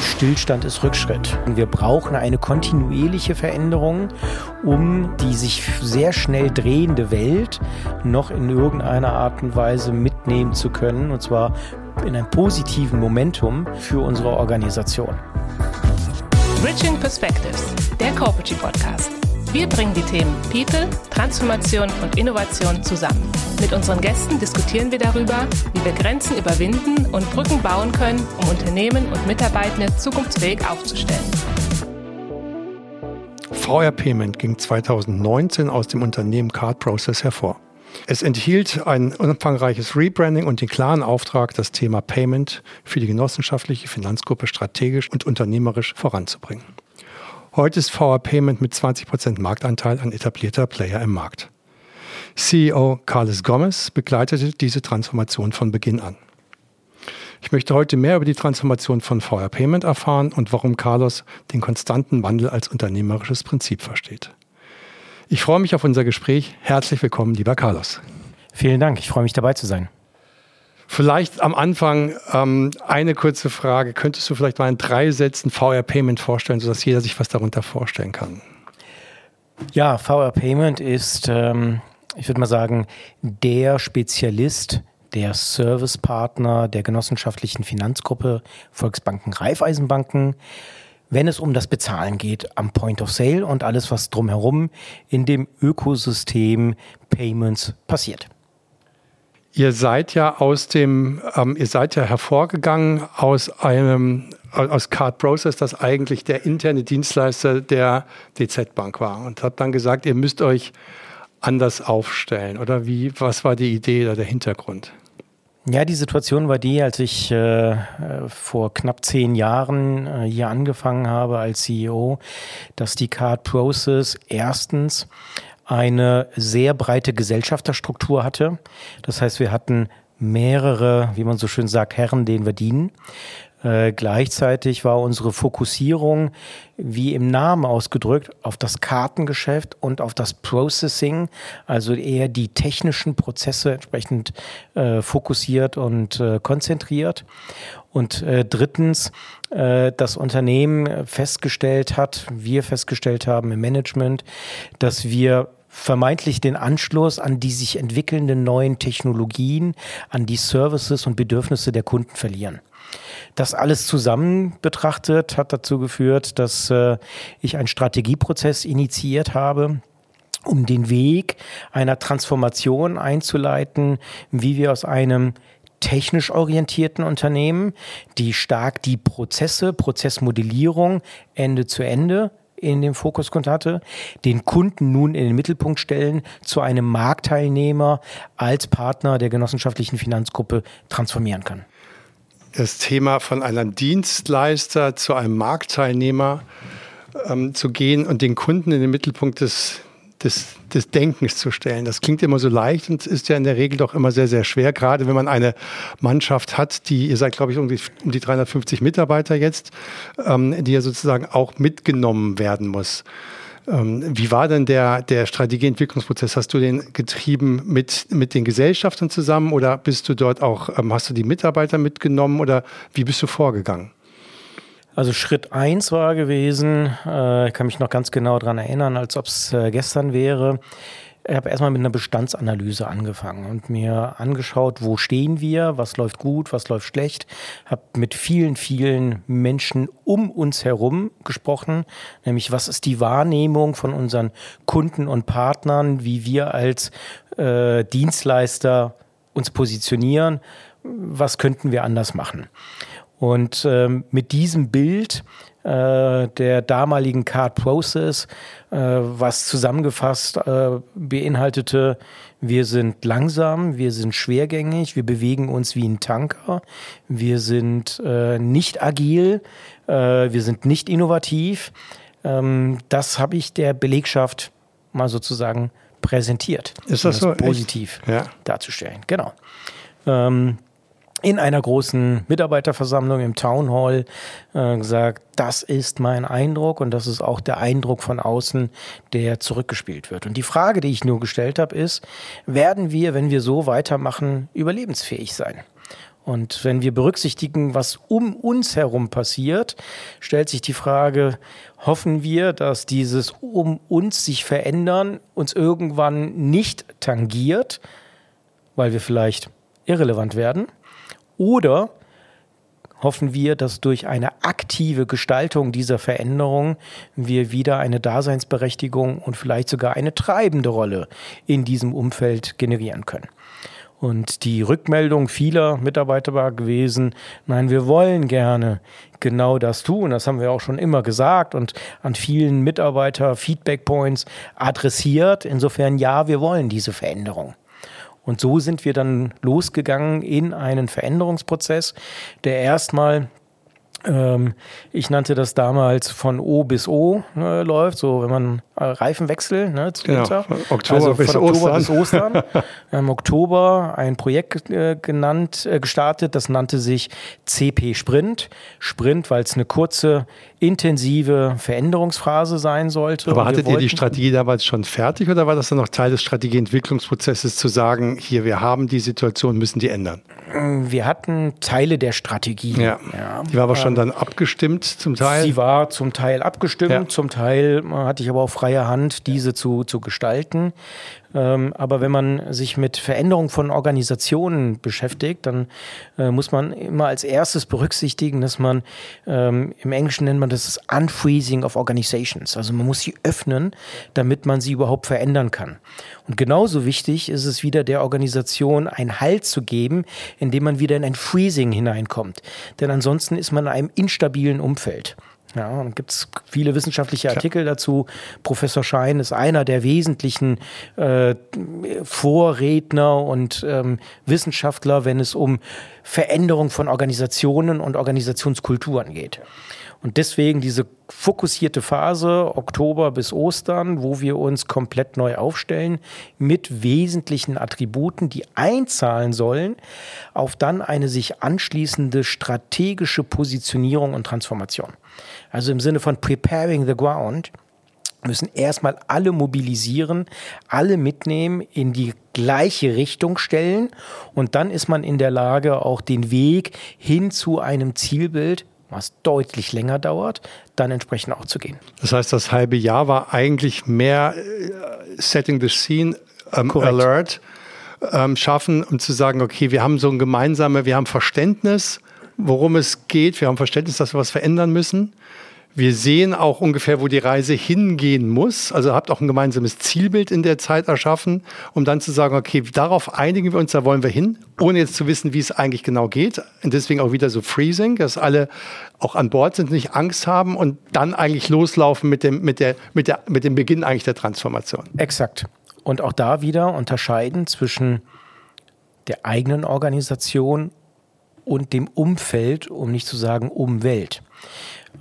Stillstand ist Rückschritt. Wir brauchen eine kontinuierliche Veränderung, um die sich sehr schnell drehende Welt noch in irgendeiner Art und Weise mitnehmen zu können, und zwar in einem positiven Momentum für unsere Organisation. Bridging Perspectives, der Corporate Podcast. Wir bringen die Themen People, Transformation und Innovation zusammen. Mit unseren Gästen diskutieren wir darüber, wie wir Grenzen überwinden und Brücken bauen können, um Unternehmen und Mitarbeitende zukunftsfähig aufzustellen. VR Payment ging 2019 aus dem Unternehmen Card Process hervor. Es enthielt ein umfangreiches Rebranding und den klaren Auftrag, das Thema Payment für die genossenschaftliche Finanzgruppe strategisch und unternehmerisch voranzubringen. Heute ist VR Payment mit 20% Marktanteil ein etablierter Player im Markt. CEO Carlos Gomez begleitete diese Transformation von Beginn an. Ich möchte heute mehr über die Transformation von VR Payment erfahren und warum Carlos den konstanten Wandel als unternehmerisches Prinzip versteht. Ich freue mich auf unser Gespräch. Herzlich willkommen, lieber Carlos. Vielen Dank, ich freue mich dabei zu sein. Vielleicht am Anfang ähm, eine kurze Frage. Könntest du vielleicht mal in drei Sätzen VR Payment vorstellen, sodass jeder sich was darunter vorstellen kann? Ja, VR Payment ist, ähm, ich würde mal sagen, der Spezialist, der Servicepartner der genossenschaftlichen Finanzgruppe Volksbanken Raiffeisenbanken, wenn es um das Bezahlen geht am Point of Sale und alles, was drumherum in dem Ökosystem Payments passiert. Ihr seid ja aus dem, ähm, ihr seid ja hervorgegangen aus einem, aus Card Process, das eigentlich der interne Dienstleister der DZ Bank war und habt dann gesagt, ihr müsst euch anders aufstellen. Oder wie, was war die Idee oder der Hintergrund? Ja, die Situation war die, als ich äh, vor knapp zehn Jahren äh, hier angefangen habe als CEO, dass die Card Process erstens eine sehr breite Gesellschafterstruktur hatte. Das heißt, wir hatten mehrere, wie man so schön sagt, Herren, denen wir dienen. Äh, gleichzeitig war unsere Fokussierung, wie im Namen ausgedrückt, auf das Kartengeschäft und auf das Processing, also eher die technischen Prozesse entsprechend äh, fokussiert und äh, konzentriert. Und äh, drittens, äh, das Unternehmen festgestellt hat, wir festgestellt haben im Management, dass wir vermeintlich den Anschluss an die sich entwickelnden neuen Technologien, an die Services und Bedürfnisse der Kunden verlieren. Das alles zusammen betrachtet hat dazu geführt, dass äh, ich einen Strategieprozess initiiert habe, um den Weg einer Transformation einzuleiten, wie wir aus einem technisch orientierten Unternehmen, die stark die Prozesse, Prozessmodellierung Ende zu Ende in dem Fokus hatte, den Kunden nun in den Mittelpunkt stellen, zu einem Marktteilnehmer als Partner der genossenschaftlichen Finanzgruppe transformieren kann. Das Thema von einem Dienstleister zu einem Marktteilnehmer ähm, zu gehen und den Kunden in den Mittelpunkt des, des, des Denkens zu stellen. Das klingt immer so leicht und ist ja in der Regel doch immer sehr, sehr schwer, gerade wenn man eine Mannschaft hat, die, ihr seid, glaube ich, um die, um die 350 Mitarbeiter jetzt, ähm, die ja sozusagen auch mitgenommen werden muss. Ähm, wie war denn der, der Strategieentwicklungsprozess? Hast du den getrieben mit, mit den Gesellschaftern zusammen oder bist du dort auch, ähm, hast du die Mitarbeiter mitgenommen oder wie bist du vorgegangen? Also Schritt eins war gewesen, äh, kann mich noch ganz genau daran erinnern, als ob es äh, gestern wäre ich habe erstmal mit einer Bestandsanalyse angefangen und mir angeschaut, wo stehen wir, was läuft gut, was läuft schlecht. Habe mit vielen, vielen Menschen um uns herum gesprochen, nämlich was ist die Wahrnehmung von unseren Kunden und Partnern, wie wir als äh, Dienstleister uns positionieren, was könnten wir anders machen. Und ähm, mit diesem Bild äh, der damaligen Card Process, äh, was zusammengefasst äh, beinhaltete, wir sind langsam, wir sind schwergängig, wir bewegen uns wie ein Tanker, wir sind äh, nicht agil, äh, wir sind nicht innovativ. Ähm, das habe ich der Belegschaft mal sozusagen präsentiert. Ist das, um das so? Positiv ja. darzustellen. Genau. Ähm, in einer großen Mitarbeiterversammlung im Town Hall äh, gesagt, das ist mein Eindruck und das ist auch der Eindruck von außen, der zurückgespielt wird. Und die Frage, die ich nur gestellt habe, ist, werden wir, wenn wir so weitermachen, überlebensfähig sein? Und wenn wir berücksichtigen, was um uns herum passiert, stellt sich die Frage, hoffen wir, dass dieses um uns sich verändern uns irgendwann nicht tangiert, weil wir vielleicht irrelevant werden? Oder hoffen wir, dass durch eine aktive Gestaltung dieser Veränderung wir wieder eine Daseinsberechtigung und vielleicht sogar eine treibende Rolle in diesem Umfeld generieren können. Und die Rückmeldung vieler Mitarbeiter war gewesen, nein, wir wollen gerne genau das tun. Das haben wir auch schon immer gesagt und an vielen Mitarbeiter Feedback Points adressiert. Insofern ja, wir wollen diese Veränderung. Und so sind wir dann losgegangen in einen Veränderungsprozess, der erstmal ähm, ich nannte das damals von O bis O äh, läuft, so wenn man Reifenwechsel, ne, genau, Oktober also bis Oktober Ostern. bis Ostern. Im Oktober ein Projekt äh, genannt, äh, gestartet, das nannte sich CP Sprint. Sprint, weil es eine kurze, intensive Veränderungsphase sein sollte. Aber hattet ihr die Strategie damals schon fertig oder war das dann noch Teil des Strategieentwicklungsprozesses zu sagen, hier, wir haben die Situation, müssen die ändern? Wir hatten Teile der Strategie. Ja. ja. Die war aber schon dann abgestimmt zum Teil? Sie war zum Teil abgestimmt, ja. zum Teil äh, hatte ich aber auch freie Hand, diese zu, zu gestalten. Ähm, aber wenn man sich mit Veränderung von Organisationen beschäftigt, dann äh, muss man immer als erstes berücksichtigen, dass man ähm, im Englischen nennt man das das Unfreezing of Organizations. Also man muss sie öffnen, damit man sie überhaupt verändern kann. Und genauso wichtig ist es wieder der Organisation einen Halt zu geben, indem man wieder in ein Freezing hineinkommt. Denn ansonsten ist man in einem instabilen Umfeld. Ja, und gibt es viele wissenschaftliche Artikel Klar. dazu. Professor Schein ist einer der wesentlichen äh, Vorredner und ähm, Wissenschaftler, wenn es um Veränderung von Organisationen und Organisationskulturen geht. Und deswegen diese fokussierte Phase, Oktober bis Ostern, wo wir uns komplett neu aufstellen mit wesentlichen Attributen, die einzahlen sollen auf dann eine sich anschließende strategische Positionierung und Transformation. Also im Sinne von preparing the ground müssen erstmal alle mobilisieren, alle mitnehmen, in die gleiche Richtung stellen und dann ist man in der Lage, auch den Weg hin zu einem Zielbild was deutlich länger dauert, dann entsprechend auch zu gehen. Das heißt, das halbe Jahr war eigentlich mehr äh, Setting the Scene, ähm, Alert, ähm, schaffen, um zu sagen, okay, wir haben so ein gemeinsames, wir haben Verständnis, worum es geht, wir haben Verständnis, dass wir was verändern müssen. Wir sehen auch ungefähr, wo die Reise hingehen muss. Also habt auch ein gemeinsames Zielbild in der Zeit erschaffen, um dann zu sagen, okay, darauf einigen wir uns, da wollen wir hin, ohne jetzt zu wissen, wie es eigentlich genau geht. Und deswegen auch wieder so Freezing, dass alle auch an Bord sind, nicht Angst haben und dann eigentlich loslaufen mit dem, mit der, mit der, mit dem Beginn eigentlich der Transformation. Exakt. Und auch da wieder unterscheiden zwischen der eigenen Organisation und dem Umfeld, um nicht zu sagen Umwelt.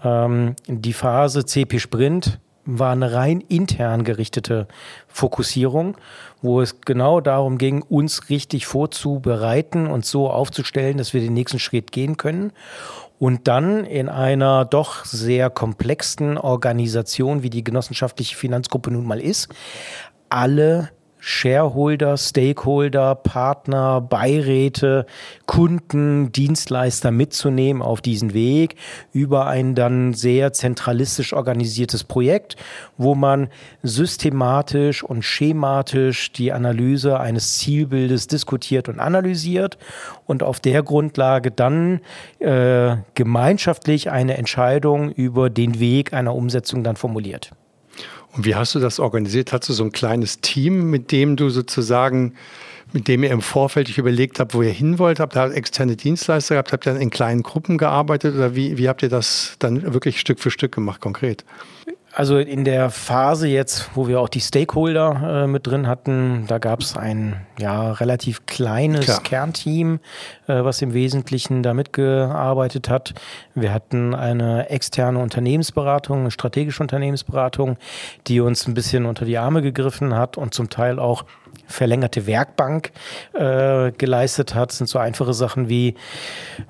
Ähm, die Phase CP Sprint war eine rein intern gerichtete Fokussierung, wo es genau darum ging, uns richtig vorzubereiten und so aufzustellen, dass wir den nächsten Schritt gehen können. Und dann in einer doch sehr komplexen Organisation, wie die genossenschaftliche Finanzgruppe nun mal ist, alle Shareholder, Stakeholder, Partner, Beiräte, Kunden, Dienstleister mitzunehmen auf diesen Weg über ein dann sehr zentralistisch organisiertes Projekt, wo man systematisch und schematisch die Analyse eines Zielbildes diskutiert und analysiert und auf der Grundlage dann äh, gemeinschaftlich eine Entscheidung über den Weg einer Umsetzung dann formuliert. Und wie hast du das organisiert? Hast du so ein kleines Team, mit dem du sozusagen, mit dem ihr im Vorfeld überlegt habt, wo ihr hin wollt? Habt ihr externe Dienstleister gehabt? Habt ihr dann in kleinen Gruppen gearbeitet? Oder wie, wie habt ihr das dann wirklich Stück für Stück gemacht, konkret? Also in der Phase jetzt, wo wir auch die Stakeholder äh, mit drin hatten, da gab es ein ja, relativ kleines Klar. Kernteam, äh, was im Wesentlichen da mitgearbeitet hat. Wir hatten eine externe Unternehmensberatung, eine strategische Unternehmensberatung, die uns ein bisschen unter die Arme gegriffen hat und zum Teil auch verlängerte Werkbank äh, geleistet hat. Sind so einfache Sachen wie,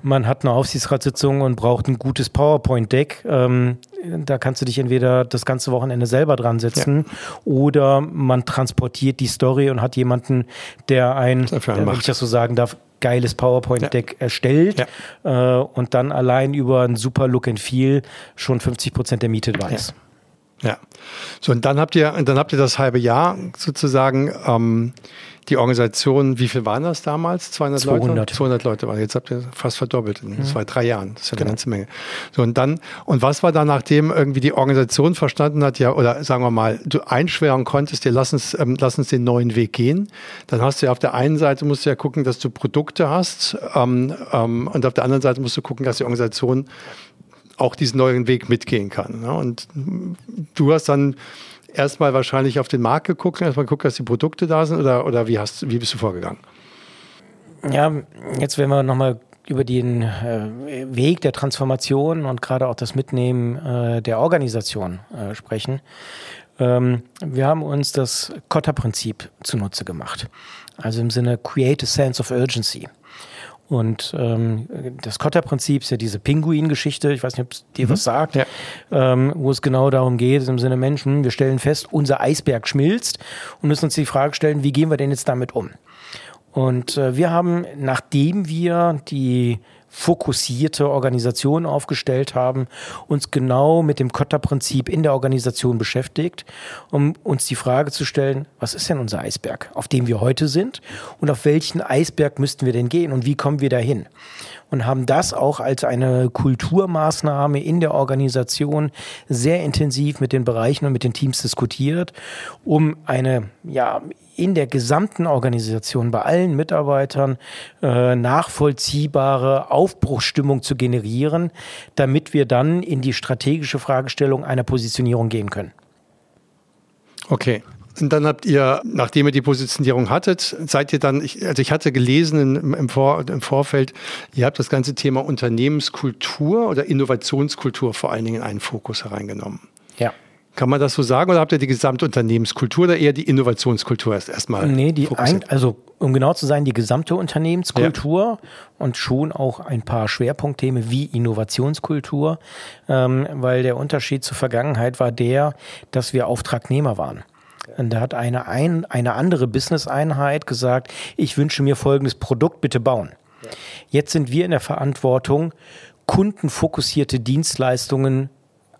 man hat eine Aufsichtsratssitzung und braucht ein gutes PowerPoint-Deck. Ähm, da kannst du dich entweder das ganze Wochenende selber dran setzen ja. oder man transportiert die Story und hat jemanden, der ein, der, wenn ich das so sagen darf, geiles PowerPoint-Deck ja. erstellt ja. äh, und dann allein über ein super Look and Feel schon 50 Prozent der Miete weiß. Ja. So, und dann habt ihr, dann habt ihr das halbe Jahr sozusagen ähm, die Organisation, wie viel waren das damals? 200, 200. Leute? 200 Leute waren. Jetzt habt ihr fast verdoppelt in mhm. zwei, drei Jahren. Das ist ja genau. eine ganze Menge. So, und dann, und was war dann, nachdem irgendwie die Organisation verstanden hat, ja, oder sagen wir mal, du einschweren konntest, dir lass uns, ähm, lass uns den neuen Weg gehen, dann hast du ja auf der einen Seite musst du ja gucken, dass du Produkte hast, ähm, ähm, und auf der anderen Seite musst du gucken, dass die Organisation auch diesen neuen Weg mitgehen kann. Ne? Und du hast dann erstmal wahrscheinlich auf den Markt geguckt, erstmal geguckt, dass die Produkte da sind oder, oder wie, hast, wie bist du vorgegangen? Ja, jetzt wenn wir nochmal über den äh, Weg der Transformation und gerade auch das Mitnehmen äh, der Organisation äh, sprechen. Ähm, wir haben uns das Kotter-Prinzip zunutze gemacht. Also im Sinne Create a Sense of Urgency. Und ähm, das Kotter-Prinzip ist ja diese Pinguin-Geschichte, ich weiß nicht, ob es dir mhm. was sagt, ja. ähm, wo es genau darum geht, im Sinne Menschen, wir stellen fest, unser Eisberg schmilzt und müssen uns die Frage stellen, wie gehen wir denn jetzt damit um? Und äh, wir haben, nachdem wir die fokussierte Organisation aufgestellt haben, uns genau mit dem Kotter-Prinzip in der Organisation beschäftigt, um uns die Frage zu stellen, was ist denn unser Eisberg, auf dem wir heute sind und auf welchen Eisberg müssten wir denn gehen und wie kommen wir dahin? und haben das auch als eine Kulturmaßnahme in der Organisation sehr intensiv mit den Bereichen und mit den Teams diskutiert, um eine ja in der gesamten Organisation bei allen Mitarbeitern äh, nachvollziehbare Aufbruchsstimmung zu generieren, damit wir dann in die strategische Fragestellung einer Positionierung gehen können. Okay. Und dann habt ihr, nachdem ihr die Positionierung hattet, seid ihr dann, ich, also ich hatte gelesen im, im, Vor, im Vorfeld, ihr habt das ganze Thema Unternehmenskultur oder Innovationskultur vor allen Dingen in einen Fokus hereingenommen. Ja. Kann man das so sagen oder habt ihr die gesamte Unternehmenskultur oder eher die Innovationskultur erst erstmal? Nee, die ein, also um genau zu sein, die gesamte Unternehmenskultur ja. und schon auch ein paar Schwerpunktthemen wie Innovationskultur, ähm, weil der Unterschied zur Vergangenheit war der, dass wir Auftragnehmer waren. Und da hat eine, ein, eine andere Business-Einheit gesagt, ich wünsche mir folgendes Produkt, bitte bauen. Ja. Jetzt sind wir in der Verantwortung, kundenfokussierte Dienstleistungen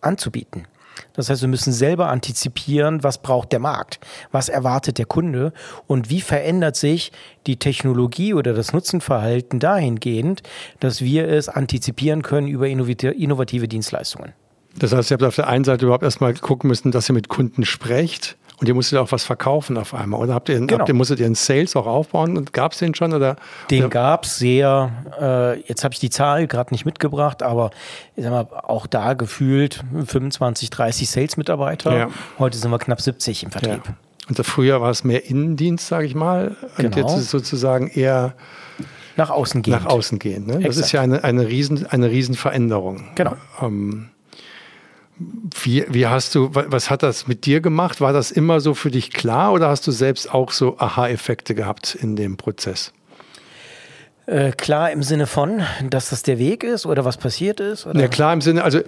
anzubieten. Das heißt, wir müssen selber antizipieren, was braucht der Markt, was erwartet der Kunde? Und wie verändert sich die Technologie oder das Nutzenverhalten dahingehend, dass wir es antizipieren können über innovative Dienstleistungen. Das heißt, ihr habt auf der einen Seite überhaupt erstmal gucken müssen, dass ihr mit Kunden sprecht und ihr musstet auch was verkaufen auf einmal. Oder habt ihr, genau. habt ihr musstet ihr einen Sales auch aufbauen? Und gab es den schon? Oder, den gab es sehr, äh, jetzt habe ich die Zahl gerade nicht mitgebracht, aber ich sag mal, auch da gefühlt 25, 30 Sales-Mitarbeiter. Ja. Heute sind wir knapp 70 im Vertrieb. Ja. Und früher war es mehr Innendienst, sage ich mal. Und genau. jetzt ist es sozusagen eher nach außen gehen. Nach außen gehen. Ne? Das ist ja eine, eine, riesen, eine Riesenveränderung. Genau. Ähm, wie, wie hast du, was hat das mit dir gemacht? War das immer so für dich klar oder hast du selbst auch so Aha-Effekte gehabt in dem Prozess? Äh, klar im Sinne von, dass das der Weg ist oder was passiert ist? Oder? Ja, klar im Sinne, also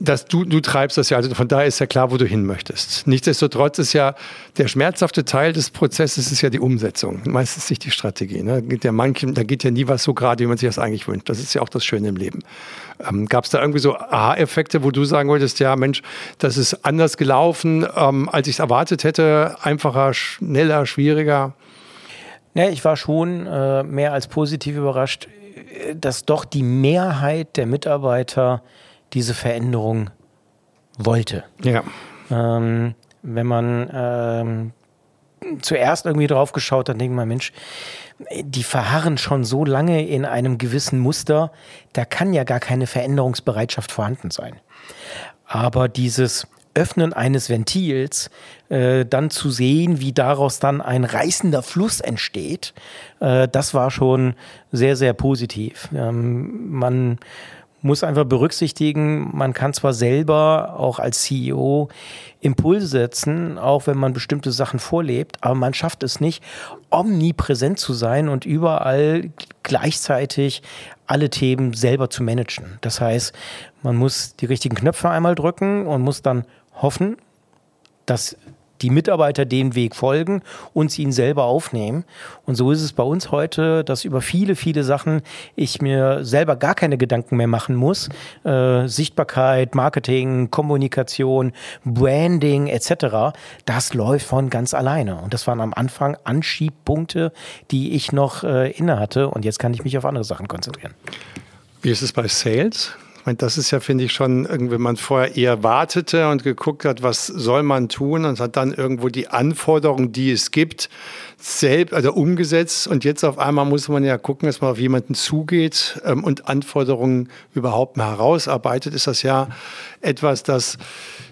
dass du, du treibst das ja, also von daher ist ja klar, wo du hin möchtest. Nichtsdestotrotz ist ja der schmerzhafte Teil des Prozesses ist ja die Umsetzung, meistens nicht die Strategie. Ne? Da, geht ja manchen, da geht ja nie was so gerade, wie man sich das eigentlich wünscht. Das ist ja auch das Schöne im Leben. Ähm, Gab es da irgendwie so Aha-Effekte, wo du sagen wolltest, ja Mensch, das ist anders gelaufen, ähm, als ich es erwartet hätte, einfacher, schneller, schwieriger? Ne, ich war schon äh, mehr als positiv überrascht, dass doch die Mehrheit der Mitarbeiter diese Veränderung wollte. Ja. Ähm, wenn man ähm, zuerst irgendwie drauf geschaut hat, denkt man, Mensch, die verharren schon so lange in einem gewissen Muster, da kann ja gar keine Veränderungsbereitschaft vorhanden sein. Aber dieses Öffnen eines Ventils, äh, dann zu sehen, wie daraus dann ein reißender Fluss entsteht, äh, das war schon sehr, sehr positiv. Ähm, man muss einfach berücksichtigen, man kann zwar selber auch als CEO Impulse setzen, auch wenn man bestimmte Sachen vorlebt, aber man schafft es nicht, omnipräsent zu sein und überall gleichzeitig alle Themen selber zu managen. Das heißt, man muss die richtigen Knöpfe einmal drücken und muss dann hoffen, dass die Mitarbeiter den Weg folgen und sie ihn selber aufnehmen. Und so ist es bei uns heute, dass über viele, viele Sachen ich mir selber gar keine Gedanken mehr machen muss. Äh, Sichtbarkeit, Marketing, Kommunikation, Branding etc. Das läuft von ganz alleine. Und das waren am Anfang Anschiebpunkte, die ich noch äh, inne hatte. Und jetzt kann ich mich auf andere Sachen konzentrieren. Wie ist es bei Sales? Meine, das ist ja, finde ich, schon, wenn man vorher eher wartete und geguckt hat, was soll man tun und hat dann irgendwo die Anforderungen, die es gibt, selbst, also umgesetzt. Und jetzt auf einmal muss man ja gucken, dass man auf jemanden zugeht ähm, und Anforderungen überhaupt herausarbeitet. Ist das ja etwas, das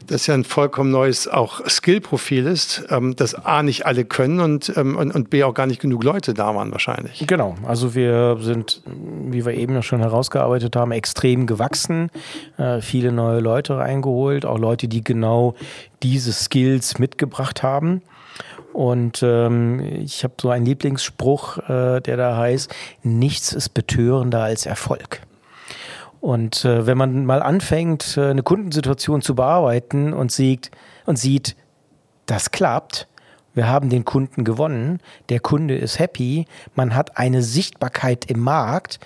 das ja ein vollkommen neues auch Skillprofil ist, ähm, das A nicht alle können und, ähm, und, und, B auch gar nicht genug Leute da waren wahrscheinlich. Genau, also wir sind, wie wir eben schon herausgearbeitet haben, extrem gewachsen, äh, viele neue Leute reingeholt, auch Leute, die genau diese Skills mitgebracht haben. Und ähm, ich habe so einen Lieblingsspruch, äh, der da heißt, nichts ist betörender als Erfolg. Und äh, wenn man mal anfängt, äh, eine Kundensituation zu bearbeiten und sieht, und sieht, das klappt, wir haben den Kunden gewonnen, der Kunde ist happy, man hat eine Sichtbarkeit im Markt,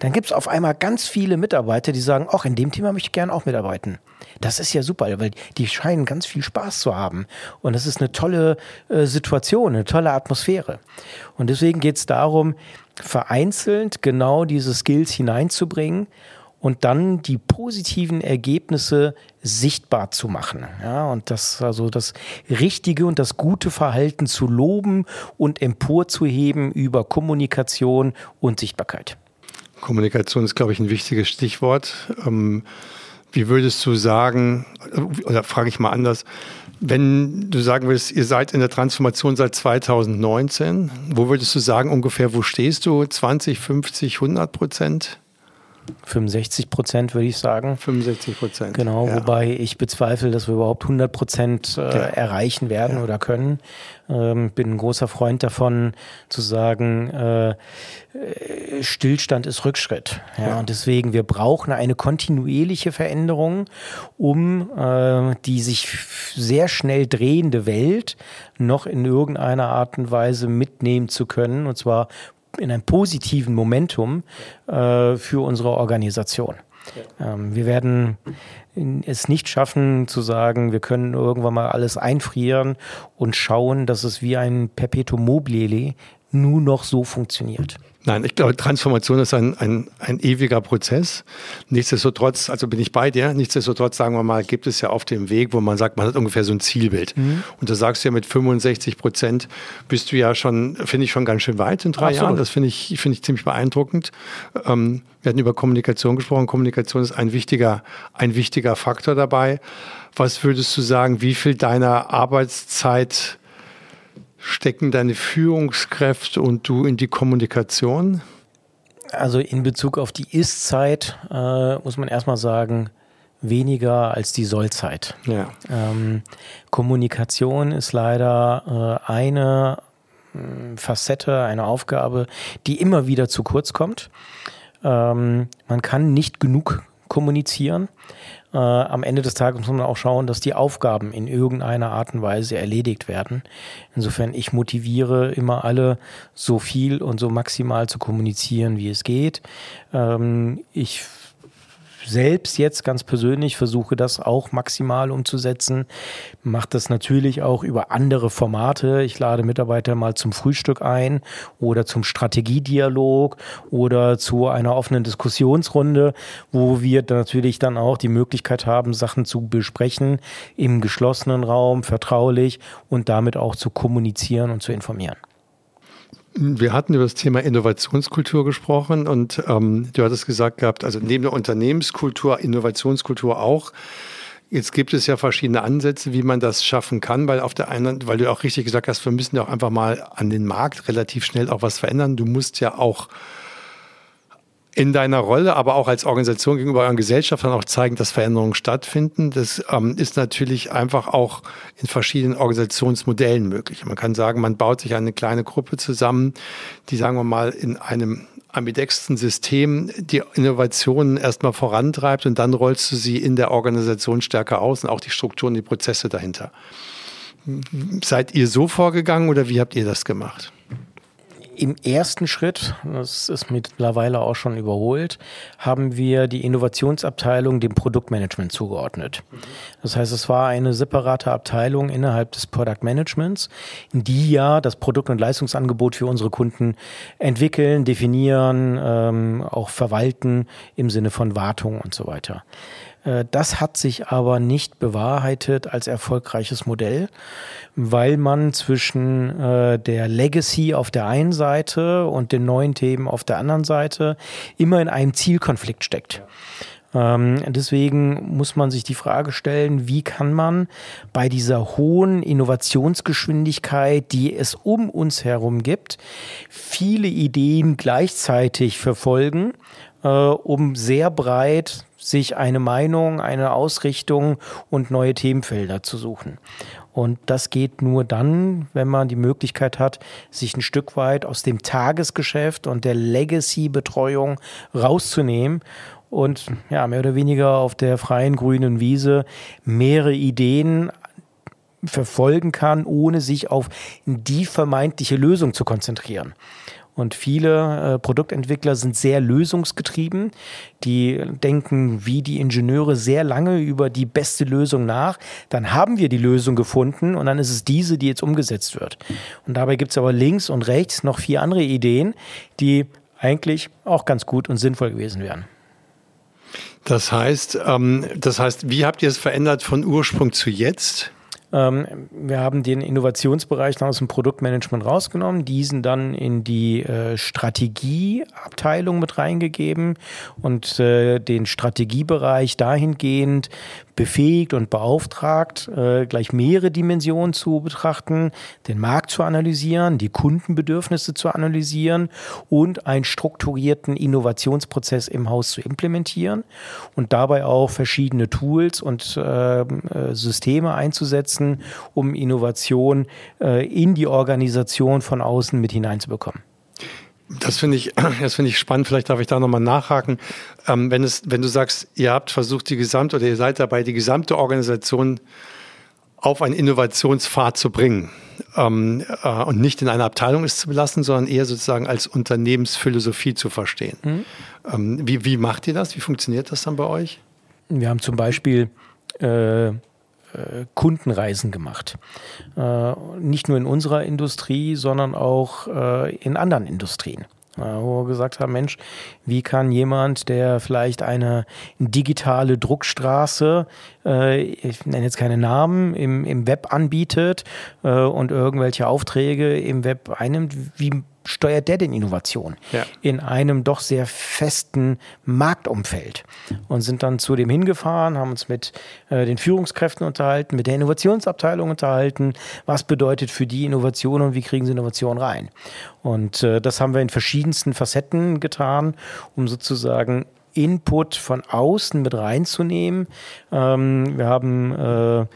dann gibt es auf einmal ganz viele Mitarbeiter, die sagen, ach, in dem Thema möchte ich gerne auch mitarbeiten. Das ist ja super, weil die scheinen ganz viel Spaß zu haben. Und das ist eine tolle äh, Situation, eine tolle Atmosphäre. Und deswegen geht es darum, vereinzelt genau diese Skills hineinzubringen und dann die positiven Ergebnisse sichtbar zu machen. Ja, und das, also das richtige und das gute Verhalten zu loben und emporzuheben über Kommunikation und Sichtbarkeit. Kommunikation ist, glaube ich, ein wichtiges Stichwort. Ähm, wie würdest du sagen, oder frage ich mal anders, wenn du sagen würdest, ihr seid in der Transformation seit 2019, wo würdest du sagen ungefähr, wo stehst du? 20, 50, 100 Prozent? 65 Prozent, würde ich sagen. 65 Prozent. Genau, ja. wobei ich bezweifle, dass wir überhaupt 100 Prozent äh, ja. erreichen werden ja. oder können. Ähm, bin ein großer Freund davon, zu sagen, äh, Stillstand ist Rückschritt. Ja, Und deswegen, wir brauchen eine kontinuierliche Veränderung, um äh, die sich sehr schnell drehende Welt noch in irgendeiner Art und Weise mitnehmen zu können. Und zwar in einem positiven Momentum äh, für unsere Organisation. Ähm, wir werden es nicht schaffen zu sagen, wir können irgendwann mal alles einfrieren und schauen, dass es wie ein Perpetuum mobile nur noch so funktioniert. Nein, ich glaube, Transformation ist ein, ein, ein ewiger Prozess. Nichtsdestotrotz, also bin ich bei dir, nichtsdestotrotz sagen wir mal, gibt es ja auf dem Weg, wo man sagt, man hat ungefähr so ein Zielbild. Mhm. Und da sagst du ja mit 65 Prozent bist du ja schon, finde ich schon ganz schön weit in drei Absolut. Jahren. Das finde ich, finde ich ziemlich beeindruckend. Ähm, wir hatten über Kommunikation gesprochen. Kommunikation ist ein wichtiger, ein wichtiger Faktor dabei. Was würdest du sagen, wie viel deiner Arbeitszeit stecken deine Führungskräfte und du in die Kommunikation? Also in Bezug auf die Ist-Zeit äh, muss man erstmal sagen, weniger als die Sollzeit. Ja. Ähm, Kommunikation ist leider äh, eine äh, Facette, eine Aufgabe, die immer wieder zu kurz kommt. Ähm, man kann nicht genug kommunizieren. Äh, am Ende des Tages muss man auch schauen, dass die Aufgaben in irgendeiner Art und Weise erledigt werden. Insofern, ich motiviere immer alle, so viel und so maximal zu kommunizieren, wie es geht. Ähm, ich selbst jetzt ganz persönlich versuche das auch maximal umzusetzen. Mache das natürlich auch über andere Formate. Ich lade Mitarbeiter mal zum Frühstück ein oder zum Strategiedialog oder zu einer offenen Diskussionsrunde, wo wir natürlich dann auch die Möglichkeit haben, Sachen zu besprechen im geschlossenen Raum, vertraulich und damit auch zu kommunizieren und zu informieren. Wir hatten über das Thema Innovationskultur gesprochen und ähm, du hattest gesagt gehabt, also neben der Unternehmenskultur, Innovationskultur auch. Jetzt gibt es ja verschiedene Ansätze, wie man das schaffen kann, weil auf der einen, weil du auch richtig gesagt hast, wir müssen ja auch einfach mal an den Markt relativ schnell auch was verändern. Du musst ja auch in deiner Rolle, aber auch als Organisation gegenüber euren Gesellschaftern auch zeigen, dass Veränderungen stattfinden. Das ähm, ist natürlich einfach auch in verschiedenen Organisationsmodellen möglich. Man kann sagen, man baut sich eine kleine Gruppe zusammen, die, sagen wir mal, in einem ambidexten System die Innovationen erstmal vorantreibt und dann rollst du sie in der Organisation stärker aus und auch die Strukturen, die Prozesse dahinter. Seid ihr so vorgegangen oder wie habt ihr das gemacht? Im ersten Schritt, das ist mittlerweile auch schon überholt, haben wir die Innovationsabteilung dem Produktmanagement zugeordnet. Das heißt, es war eine separate Abteilung innerhalb des Product Managements, die ja das Produkt- und Leistungsangebot für unsere Kunden entwickeln, definieren, ähm, auch verwalten im Sinne von Wartung und so weiter. Äh, das hat sich aber nicht bewahrheitet als erfolgreiches Modell, weil man zwischen äh, der Legacy auf der einen Seite und den neuen Themen auf der anderen Seite immer in einem Zielkonflikt steckt. Ähm, deswegen muss man sich die Frage stellen, wie kann man bei dieser hohen Innovationsgeschwindigkeit, die es um uns herum gibt, viele Ideen gleichzeitig verfolgen, äh, um sehr breit sich eine Meinung, eine Ausrichtung und neue Themenfelder zu suchen. Und das geht nur dann, wenn man die Möglichkeit hat, sich ein Stück weit aus dem Tagesgeschäft und der Legacy-Betreuung rauszunehmen und ja, mehr oder weniger auf der freien grünen Wiese mehrere Ideen verfolgen kann, ohne sich auf die vermeintliche Lösung zu konzentrieren. Und viele äh, Produktentwickler sind sehr lösungsgetrieben. Die denken wie die Ingenieure sehr lange über die beste Lösung nach. Dann haben wir die Lösung gefunden und dann ist es diese, die jetzt umgesetzt wird. Und dabei gibt es aber links und rechts noch vier andere Ideen, die eigentlich auch ganz gut und sinnvoll gewesen wären. Das heißt, ähm, das heißt, wie habt ihr es verändert von Ursprung zu jetzt? Ähm, wir haben den Innovationsbereich aus dem Produktmanagement rausgenommen, diesen dann in die äh, Strategieabteilung mit reingegeben und äh, den Strategiebereich dahingehend befähigt und beauftragt, äh, gleich mehrere Dimensionen zu betrachten, den Markt zu analysieren, die Kundenbedürfnisse zu analysieren und einen strukturierten Innovationsprozess im Haus zu implementieren und dabei auch verschiedene Tools und ähm, äh, Systeme einzusetzen, um Innovation äh, in die Organisation von außen mit hineinzubekommen. Das finde ich, das finde ich spannend. Vielleicht darf ich da nochmal nachhaken. Ähm, wenn es, wenn du sagst, ihr habt versucht, die gesamte oder ihr seid dabei, die gesamte Organisation auf einen Innovationspfad zu bringen ähm, äh, und nicht in einer Abteilung ist zu belassen, sondern eher sozusagen als Unternehmensphilosophie zu verstehen. Mhm. Ähm, wie, wie macht ihr das? Wie funktioniert das dann bei euch? Wir haben zum Beispiel äh, äh, Kundenreisen gemacht. Äh, nicht nur in unserer Industrie, sondern auch äh, in anderen Industrien. Wo wir gesagt haben, Mensch, wie kann jemand, der vielleicht eine digitale Druckstraße, ich nenne jetzt keine Namen, im, im Web anbietet und irgendwelche Aufträge im Web einnimmt, wie steuert der denn Innovation ja. in einem doch sehr festen Marktumfeld und sind dann zu dem hingefahren, haben uns mit äh, den Führungskräften unterhalten, mit der Innovationsabteilung unterhalten, was bedeutet für die Innovation und wie kriegen sie Innovation rein. Und äh, das haben wir in verschiedensten Facetten getan, um sozusagen Input von außen mit reinzunehmen. Ähm, wir haben äh,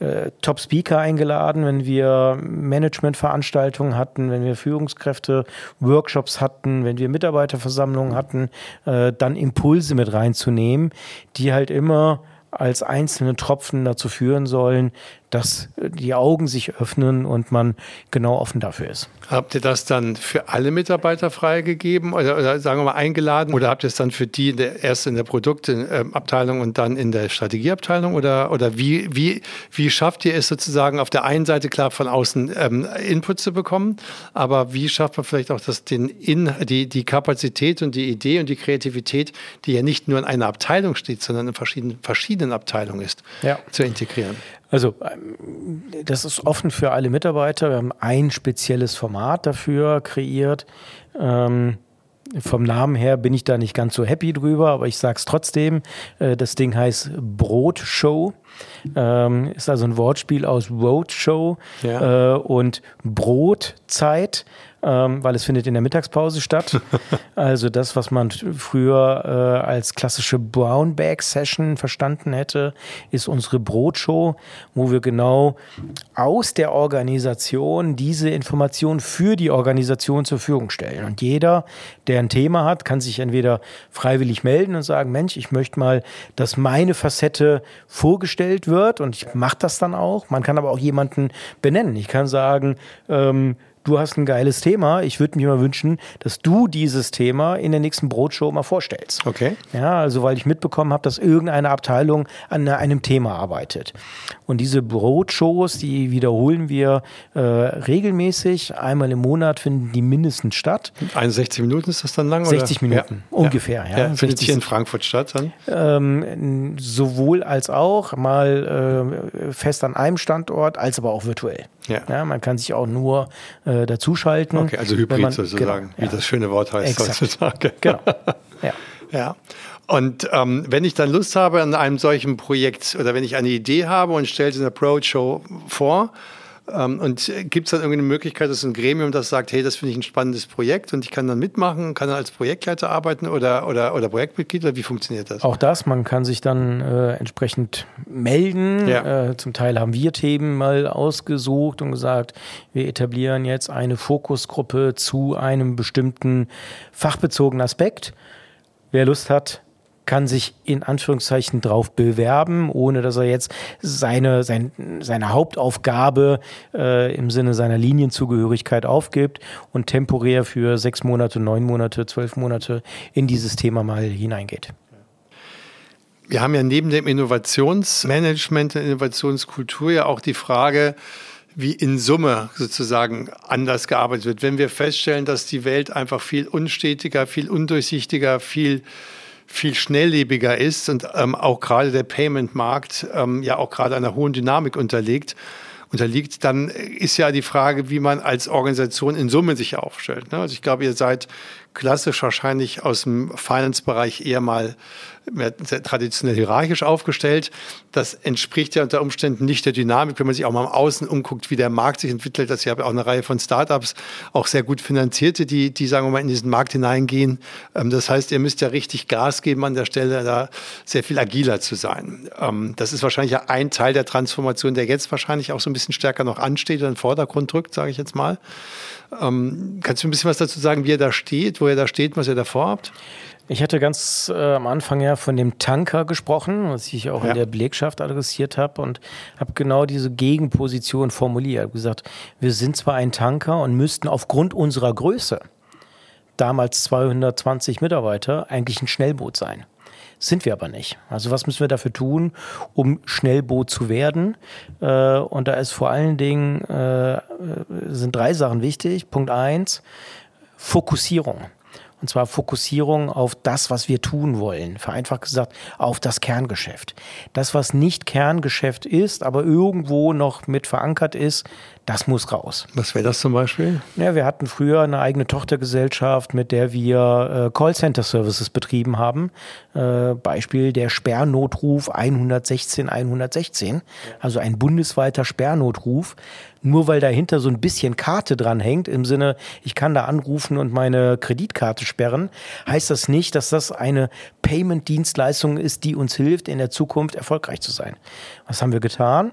äh, Top-Speaker eingeladen, wenn wir Managementveranstaltungen hatten, wenn wir Führungskräfte-Workshops hatten, wenn wir Mitarbeiterversammlungen hatten, äh, dann Impulse mit reinzunehmen, die halt immer als einzelne Tropfen dazu führen sollen, dass die Augen sich öffnen und man genau offen dafür ist. Habt ihr das dann für alle Mitarbeiter freigegeben oder, oder sagen wir mal eingeladen oder habt ihr es dann für die in der, erst in der Produktabteilung und dann in der Strategieabteilung oder, oder wie, wie, wie schafft ihr es sozusagen auf der einen Seite klar von außen ähm, Input zu bekommen, aber wie schafft man vielleicht auch das, den in, die, die Kapazität und die Idee und die Kreativität, die ja nicht nur in einer Abteilung steht, sondern in verschiedenen, verschiedenen Abteilungen ist, ja. zu integrieren? Also das ist offen für alle Mitarbeiter. Wir haben ein spezielles Format dafür kreiert. Ähm, vom Namen her bin ich da nicht ganz so happy drüber, aber ich sage es trotzdem. Äh, das Ding heißt Brotshow. Ähm, ist also ein Wortspiel aus Roadshow ja. äh, und Brotzeit ähm, weil es findet in der Mittagspause statt. also das, was man früher äh, als klassische Brown Bag Session verstanden hätte, ist unsere Brotshow, wo wir genau aus der Organisation diese Informationen für die Organisation zur Verfügung stellen. Und jeder, der ein Thema hat, kann sich entweder freiwillig melden und sagen, Mensch, ich möchte mal, dass meine Facette vorgestellt wird und ich mache das dann auch. Man kann aber auch jemanden benennen. Ich kann sagen, ähm, du hast ein geiles Thema. Ich würde mir mal wünschen, dass du dieses Thema in der nächsten Brotshow mal vorstellst. Okay. Ja, also weil ich mitbekommen habe, dass irgendeine Abteilung an einem Thema arbeitet. Und diese Brotshows, die wiederholen wir äh, regelmäßig. Einmal im Monat finden die mindestens statt. 61 Minuten ist das dann lang? 60 oder? Minuten, ja. ungefähr. Ja. ja. Findet hier in Frankfurt statt dann? Ähm, sowohl als auch, mal äh, fest an einem Standort, als aber auch virtuell. Ja. ja man kann sich auch nur äh, dazuschalten. Okay, also Hybrid man, sozusagen, genau, wie das schöne Wort heißt Exakt. heutzutage. Genau. Ja. ja. Und ähm, wenn ich dann Lust habe an einem solchen Projekt oder wenn ich eine Idee habe und stelle sie in der Approach Show vor, und gibt es dann irgendeine Möglichkeit, dass ein Gremium das sagt, hey, das finde ich ein spannendes Projekt und ich kann dann mitmachen, kann dann als Projektleiter arbeiten oder, oder, oder Projektmitglied oder wie funktioniert das? Auch das, man kann sich dann äh, entsprechend melden. Ja. Äh, zum Teil haben wir Themen mal ausgesucht und gesagt, wir etablieren jetzt eine Fokusgruppe zu einem bestimmten fachbezogenen Aspekt. Wer Lust hat, kann sich in Anführungszeichen drauf bewerben, ohne dass er jetzt seine, sein, seine Hauptaufgabe äh, im Sinne seiner Linienzugehörigkeit aufgibt und temporär für sechs Monate, neun Monate, zwölf Monate in dieses Thema mal hineingeht. Wir haben ja neben dem Innovationsmanagement, der Innovationskultur ja auch die Frage, wie in Summe sozusagen anders gearbeitet wird. Wenn wir feststellen, dass die Welt einfach viel unstetiger, viel undurchsichtiger, viel viel schnelllebiger ist und ähm, auch gerade der Payment-Markt ähm, ja auch gerade einer hohen Dynamik unterliegt, unterliegt, dann ist ja die Frage, wie man als Organisation in Summe sich aufstellt. Ne? Also ich glaube, ihr seid klassisch wahrscheinlich aus dem Finance-Bereich eher mal traditionell hierarchisch aufgestellt. Das entspricht ja unter Umständen nicht der Dynamik, wenn man sich auch mal im Außen umguckt, wie der Markt sich entwickelt. Das ist ja auch eine Reihe von Startups, auch sehr gut finanzierte, die, die sagen wir mal, in diesen Markt hineingehen. Ähm, das heißt, ihr müsst ja richtig Gas geben an der Stelle, da sehr viel agiler zu sein. Ähm, das ist wahrscheinlich ja ein Teil der Transformation, der jetzt wahrscheinlich auch so ein bisschen stärker noch ansteht in den Vordergrund drückt, sage ich jetzt mal. Ähm, kannst du ein bisschen was dazu sagen, wie ihr da steht, wo ihr da steht, was ihr davor habt? Ich hatte ganz äh, am Anfang ja von dem Tanker gesprochen, was ich auch ja. in der Belegschaft adressiert habe und habe genau diese Gegenposition formuliert. Ich habe gesagt, wir sind zwar ein Tanker und müssten aufgrund unserer Größe, damals 220 Mitarbeiter, eigentlich ein Schnellboot sein. Sind wir aber nicht. Also was müssen wir dafür tun, um Schnellboot zu werden? Äh, und da ist vor allen Dingen, äh, sind drei Sachen wichtig. Punkt eins, Fokussierung. Und zwar Fokussierung auf das, was wir tun wollen. Vereinfacht gesagt, auf das Kerngeschäft. Das, was nicht Kerngeschäft ist, aber irgendwo noch mit verankert ist, das muss raus. Was wäre das zum Beispiel? Ja, wir hatten früher eine eigene Tochtergesellschaft, mit der wir äh, Callcenter-Services betrieben haben. Äh, Beispiel der Sperrnotruf 116 116, also ein bundesweiter Sperrnotruf. Nur weil dahinter so ein bisschen Karte dran hängt, im Sinne, ich kann da anrufen und meine Kreditkarte sperren, heißt das nicht, dass das eine Payment-Dienstleistung ist, die uns hilft, in der Zukunft erfolgreich zu sein. Was haben wir getan?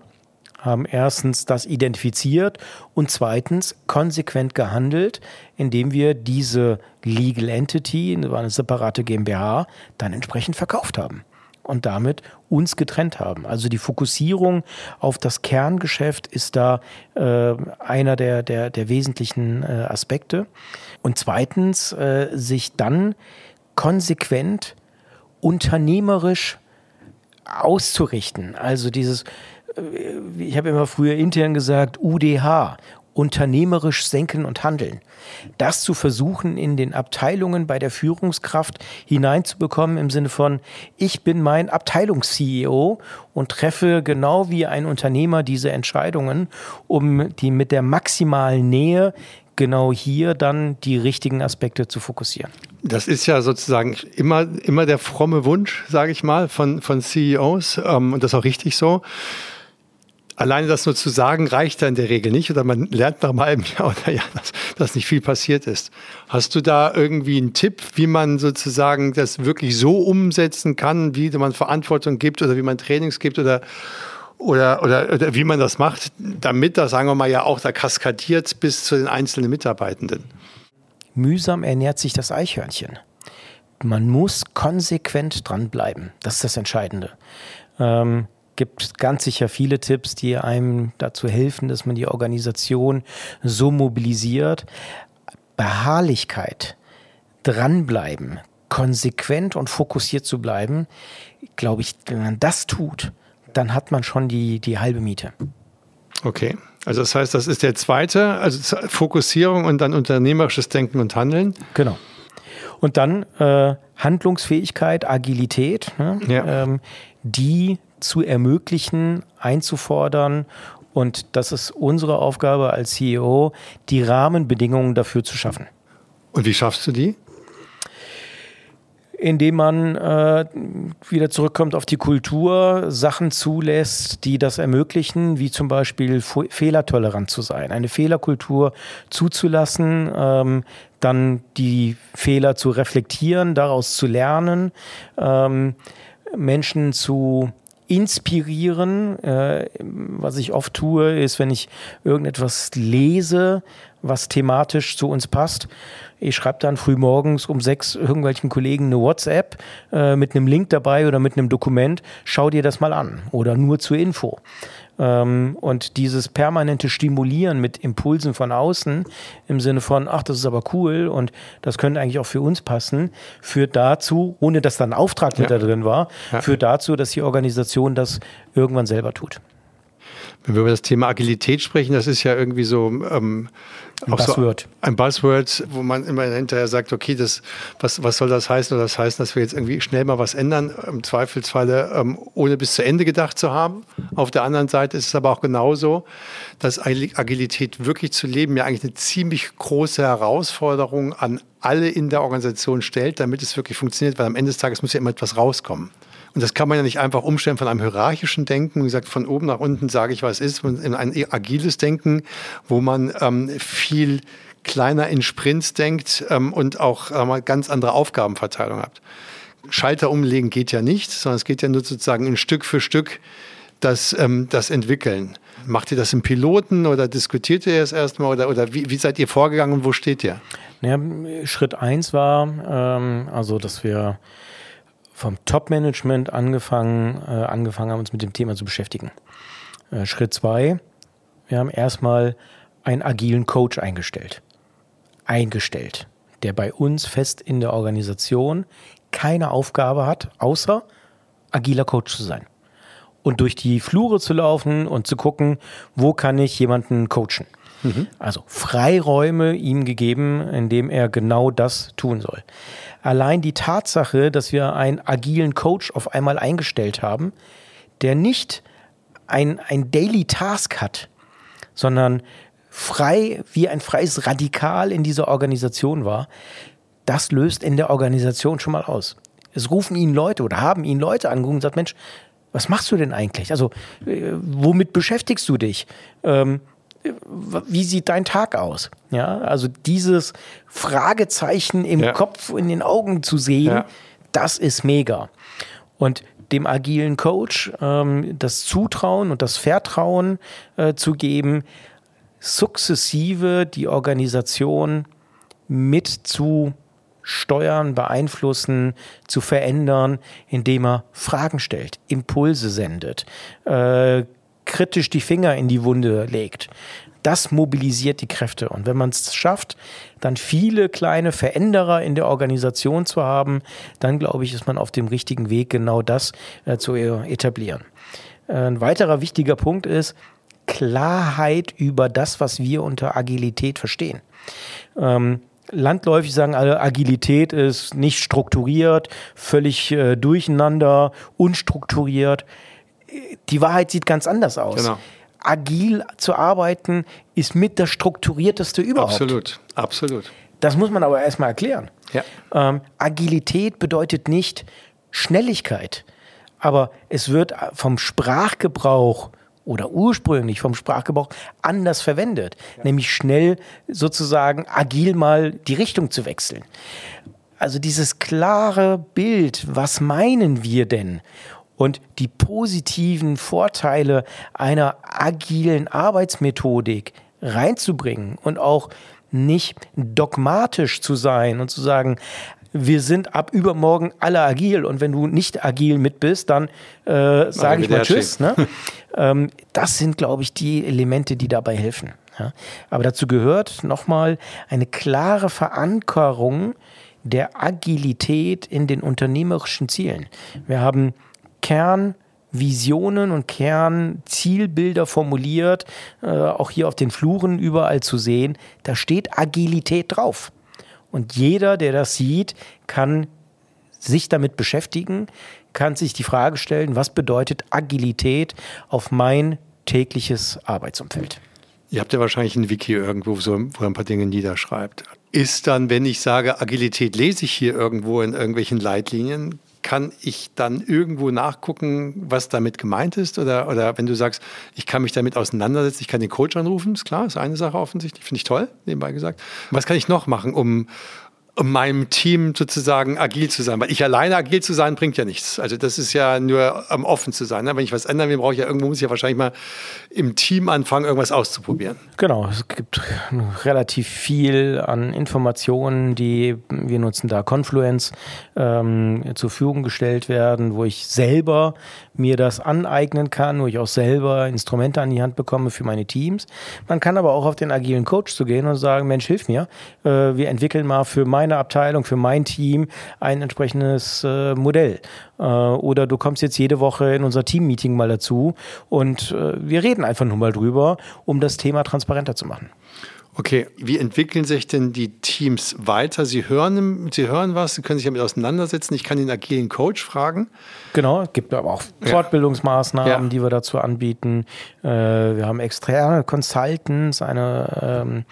Haben erstens das identifiziert und zweitens konsequent gehandelt, indem wir diese Legal Entity, eine separate GmbH, dann entsprechend verkauft haben und damit uns getrennt haben. Also die Fokussierung auf das Kerngeschäft ist da äh, einer der, der, der wesentlichen äh, Aspekte. Und zweitens äh, sich dann konsequent unternehmerisch auszurichten. Also dieses ich habe immer früher intern gesagt, UDH, unternehmerisch senken und handeln. Das zu versuchen, in den Abteilungen bei der Führungskraft hineinzubekommen im Sinne von, ich bin mein Abteilungs-CEO und treffe genau wie ein Unternehmer diese Entscheidungen, um die mit der maximalen Nähe genau hier dann die richtigen Aspekte zu fokussieren. Das ist ja sozusagen immer, immer der fromme Wunsch, sage ich mal, von, von CEOs ähm, und das ist auch richtig so. Alleine das nur zu sagen, reicht da in der Regel nicht oder man lernt nach einem halben Jahr oder ja, dass, dass nicht viel passiert ist. Hast du da irgendwie einen Tipp, wie man sozusagen das wirklich so umsetzen kann, wie man Verantwortung gibt oder wie man Trainings gibt oder, oder, oder, oder wie man das macht, damit das, sagen wir mal, ja auch da kaskadiert bis zu den einzelnen Mitarbeitenden? Mühsam ernährt sich das Eichhörnchen. Man muss konsequent dranbleiben. Das ist das Entscheidende. Ähm, gibt ganz sicher viele Tipps, die einem dazu helfen, dass man die Organisation so mobilisiert. Beharrlichkeit, dranbleiben, konsequent und fokussiert zu bleiben, glaube ich, wenn man das tut, dann hat man schon die, die halbe Miete. Okay. Also das heißt, das ist der zweite, also Fokussierung und dann unternehmerisches Denken und Handeln. Genau. Und dann äh, Handlungsfähigkeit, Agilität, ne? ja. ähm, die zu ermöglichen, einzufordern. Und das ist unsere Aufgabe als CEO, die Rahmenbedingungen dafür zu schaffen. Und wie schaffst du die? indem man äh, wieder zurückkommt auf die Kultur, Sachen zulässt, die das ermöglichen, wie zum Beispiel fehlertolerant zu sein, eine Fehlerkultur zuzulassen, ähm, dann die Fehler zu reflektieren, daraus zu lernen, ähm, Menschen zu inspirieren. Äh, was ich oft tue, ist, wenn ich irgendetwas lese, was thematisch zu uns passt. Ich schreibe dann früh morgens um sechs irgendwelchen Kollegen eine WhatsApp äh, mit einem Link dabei oder mit einem Dokument. Schau dir das mal an oder nur zur Info. Ähm, und dieses permanente Stimulieren mit Impulsen von außen im Sinne von, ach, das ist aber cool und das könnte eigentlich auch für uns passen, führt dazu, ohne dass da ein Auftrag mit ja. da drin war, ja. führt dazu, dass die Organisation das irgendwann selber tut. Wenn wir über das Thema Agilität sprechen, das ist ja irgendwie so ähm, ein Buzzword. So ein Buzzword, wo man immer hinterher sagt, okay, das, was, was soll das heißen? Oder das heißt, dass wir jetzt irgendwie schnell mal was ändern, im Zweifelsfalle ähm, ohne bis zu Ende gedacht zu haben. Auf der anderen Seite ist es aber auch genauso, dass Agilität wirklich zu leben ja eigentlich eine ziemlich große Herausforderung an alle in der Organisation stellt, damit es wirklich funktioniert, weil am Ende des Tages muss ja immer etwas rauskommen. Und das kann man ja nicht einfach umstellen von einem hierarchischen Denken, wie gesagt, von oben nach unten sage ich, was ist, in ein agiles Denken, wo man ähm, viel kleiner in Sprints denkt ähm, und auch äh, ganz andere Aufgabenverteilung hat. Schalter umlegen geht ja nicht, sondern es geht ja nur sozusagen in Stück für Stück das, ähm, das entwickeln. Macht ihr das im Piloten oder diskutiert ihr es erstmal oder, oder wie, wie seid ihr vorgegangen und wo steht ihr? Naja, Schritt eins war, ähm, also dass wir vom Top-Management angefangen, äh, angefangen haben, uns mit dem Thema zu beschäftigen. Äh, Schritt zwei, wir haben erstmal einen agilen Coach eingestellt. Eingestellt, der bei uns fest in der Organisation keine Aufgabe hat, außer agiler Coach zu sein. Und durch die Flure zu laufen und zu gucken, wo kann ich jemanden coachen. Mhm. Also Freiräume ihm gegeben, indem er genau das tun soll. Allein die Tatsache, dass wir einen agilen Coach auf einmal eingestellt haben, der nicht ein, ein Daily Task hat, sondern frei wie ein freies Radikal in dieser Organisation war, das löst in der Organisation schon mal aus. Es rufen ihn Leute oder haben ihn Leute angerufen und gesagt, Mensch, was machst du denn eigentlich? Also, äh, womit beschäftigst du dich? Ähm, wie sieht dein Tag aus? Ja, also dieses Fragezeichen im ja. Kopf, in den Augen zu sehen, ja. das ist mega. Und dem agilen Coach ähm, das Zutrauen und das Vertrauen äh, zu geben, sukzessive die Organisation mit zu steuern, beeinflussen, zu verändern, indem er Fragen stellt, Impulse sendet, äh, kritisch die Finger in die Wunde legt. Das mobilisiert die Kräfte. Und wenn man es schafft, dann viele kleine Veränderer in der Organisation zu haben, dann glaube ich, ist man auf dem richtigen Weg, genau das äh, zu etablieren. Ein weiterer wichtiger Punkt ist Klarheit über das, was wir unter Agilität verstehen. Ähm, landläufig sagen alle, Agilität ist nicht strukturiert, völlig äh, durcheinander, unstrukturiert die Wahrheit sieht ganz anders aus. Genau. Agil zu arbeiten ist mit das strukturierteste überhaupt. Absolut, absolut. Das muss man aber erstmal erklären. Ja. Ähm, Agilität bedeutet nicht Schnelligkeit, aber es wird vom Sprachgebrauch oder ursprünglich vom Sprachgebrauch anders verwendet, ja. nämlich schnell sozusagen agil mal die Richtung zu wechseln. Also dieses klare Bild, was meinen wir denn? Und die positiven Vorteile einer agilen Arbeitsmethodik reinzubringen und auch nicht dogmatisch zu sein und zu sagen, wir sind ab übermorgen alle agil und wenn du nicht agil mit bist, dann äh, sage ich mal Tschüss. Ne? ähm, das sind, glaube ich, die Elemente, die dabei helfen. Ja? Aber dazu gehört nochmal eine klare Verankerung der Agilität in den unternehmerischen Zielen. Wir haben Kernvisionen und Kernzielbilder formuliert, äh, auch hier auf den Fluren überall zu sehen. Da steht Agilität drauf. Und jeder, der das sieht, kann sich damit beschäftigen, kann sich die Frage stellen, was bedeutet Agilität auf mein tägliches Arbeitsumfeld? Ihr habt ja wahrscheinlich ein Wiki irgendwo, wo ihr ein paar Dinge niederschreibt. Ist dann, wenn ich sage, Agilität lese ich hier irgendwo in irgendwelchen Leitlinien, kann ich dann irgendwo nachgucken, was damit gemeint ist? Oder, oder wenn du sagst, ich kann mich damit auseinandersetzen, ich kann den Coach anrufen, ist klar, ist eine Sache offensichtlich, finde ich toll, nebenbei gesagt. Was kann ich noch machen, um, um meinem Team sozusagen agil zu sein. Weil ich alleine agil zu sein, bringt ja nichts. Also das ist ja nur am offen zu sein. Ne? Wenn ich was ändern will, brauche ich ja irgendwo, muss ich ja wahrscheinlich mal im Team anfangen, irgendwas auszuprobieren. Genau, es gibt relativ viel an Informationen, die wir nutzen da Confluence ähm, zur Verfügung gestellt werden, wo ich selber mir das aneignen kann, wo ich auch selber Instrumente an die Hand bekomme für meine Teams. Man kann aber auch auf den agilen Coach zu gehen und sagen, Mensch, hilf mir. Äh, wir entwickeln mal für meine Abteilung, für mein Team ein entsprechendes äh, Modell. Äh, oder du kommst jetzt jede Woche in unser Team-Meeting mal dazu und äh, wir reden einfach nur mal drüber, um das Thema transparenter zu machen. Okay, wie entwickeln sich denn die Teams weiter? Sie hören, Sie hören was, Sie können sich damit auseinandersetzen. Ich kann den agilen Coach fragen. Genau, es gibt aber auch Fortbildungsmaßnahmen, ja. die wir dazu anbieten. Äh, wir haben externe Consultants, eine ähm,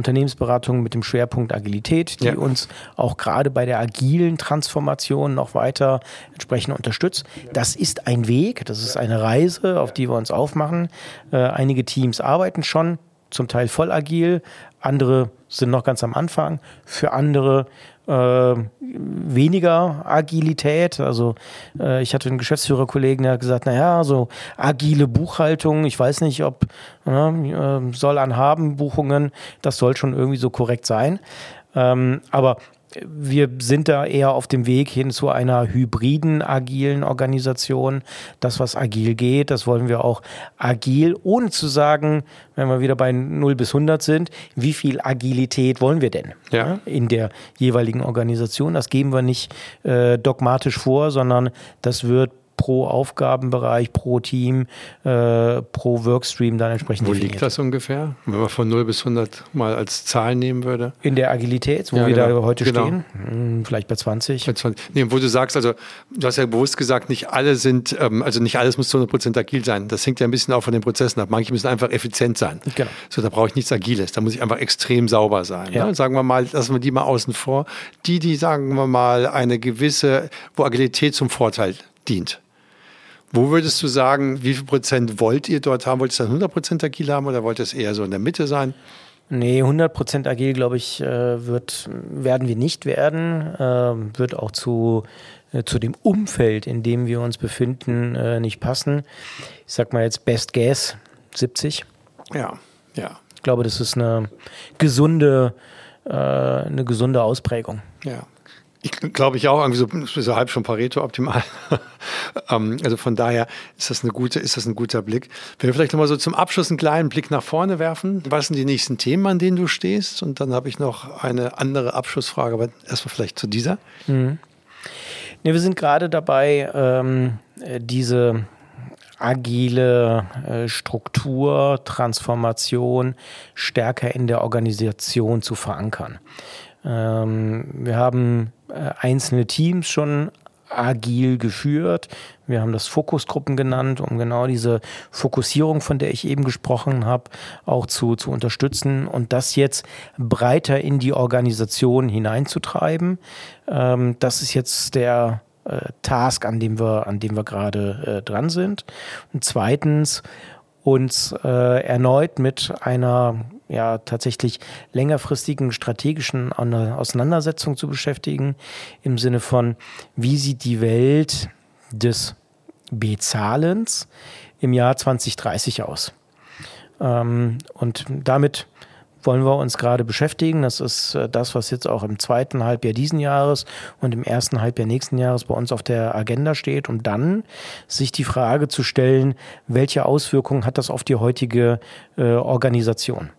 Unternehmensberatung mit dem Schwerpunkt Agilität, die ja. uns auch gerade bei der agilen Transformation noch weiter entsprechend unterstützt. Das ist ein Weg, das ist eine Reise, auf die wir uns aufmachen. Äh, einige Teams arbeiten schon zum Teil voll agil, andere sind noch ganz am Anfang, für andere äh, weniger Agilität. Also äh, ich hatte einen Geschäftsführerkollegen, der hat gesagt, naja, so agile Buchhaltung, ich weiß nicht, ob ne, äh, soll an haben Buchungen, das soll schon irgendwie so korrekt sein. Ähm, aber wir sind da eher auf dem Weg hin zu einer hybriden, agilen Organisation. Das, was agil geht, das wollen wir auch agil, ohne zu sagen, wenn wir wieder bei 0 bis 100 sind, wie viel Agilität wollen wir denn ja. in der jeweiligen Organisation? Das geben wir nicht äh, dogmatisch vor, sondern das wird pro Aufgabenbereich, pro Team, äh, pro Workstream dann entsprechend Wo definiert. liegt das ungefähr, wenn man von 0 bis 100 mal als Zahl nehmen würde? In der Agilität, wo ja, wir genau. da heute genau. stehen, hm, vielleicht bei 20. Bei 20. Nee, wo du sagst, also du hast ja bewusst gesagt, nicht alle sind, ähm, also nicht alles muss zu 100% agil sein. Das hängt ja ein bisschen auch von den Prozessen ab. Manche müssen einfach effizient sein. Genau. So, da brauche ich nichts Agiles. Da muss ich einfach extrem sauber sein. Ja. Ne? Sagen wir mal, lassen wir die mal außen vor. Die, die, sagen wir mal, eine gewisse, wo Agilität zum Vorteil dient. Wo würdest du sagen, wie viel Prozent wollt ihr dort haben? Wollt ihr dann 100 Prozent agil haben oder wollt ihr es eher so in der Mitte sein? Nee, 100 Prozent agil, glaube ich, äh, wird, werden wir nicht werden. Äh, wird auch zu, äh, zu dem Umfeld, in dem wir uns befinden, nicht passen. Ich sag mal jetzt Best Guess 70. Ja, ja. Ich glaube, das ist eine gesunde, eine gesunde Ausprägung. Ja. Ich glaube ich auch, irgendwie so, so halb schon Pareto optimal. ähm, also von daher ist das, eine gute, ist das ein guter Blick. Wenn wir vielleicht nochmal so zum Abschluss einen kleinen Blick nach vorne werfen. Was sind die nächsten Themen, an denen du stehst? Und dann habe ich noch eine andere Abschlussfrage, aber erstmal vielleicht zu dieser. Mhm. Nee, wir sind gerade dabei, ähm, diese agile äh, Struktur, Transformation stärker in der Organisation zu verankern. Ähm, wir haben äh, einzelne Teams schon agil geführt. Wir haben das Fokusgruppen genannt, um genau diese Fokussierung, von der ich eben gesprochen habe, auch zu, zu unterstützen und das jetzt breiter in die Organisation hineinzutreiben. Ähm, das ist jetzt der äh, Task, an dem wir, an dem wir gerade äh, dran sind. Und zweitens uns äh, erneut mit einer ja tatsächlich längerfristigen strategischen Auseinandersetzung zu beschäftigen, im Sinne von, wie sieht die Welt des Bezahlens im Jahr 2030 aus. Ähm, und damit wollen wir uns gerade beschäftigen. Das ist äh, das, was jetzt auch im zweiten Halbjahr diesen Jahres und im ersten Halbjahr nächsten Jahres bei uns auf der Agenda steht, um dann sich die Frage zu stellen, welche Auswirkungen hat das auf die heutige äh, Organisation?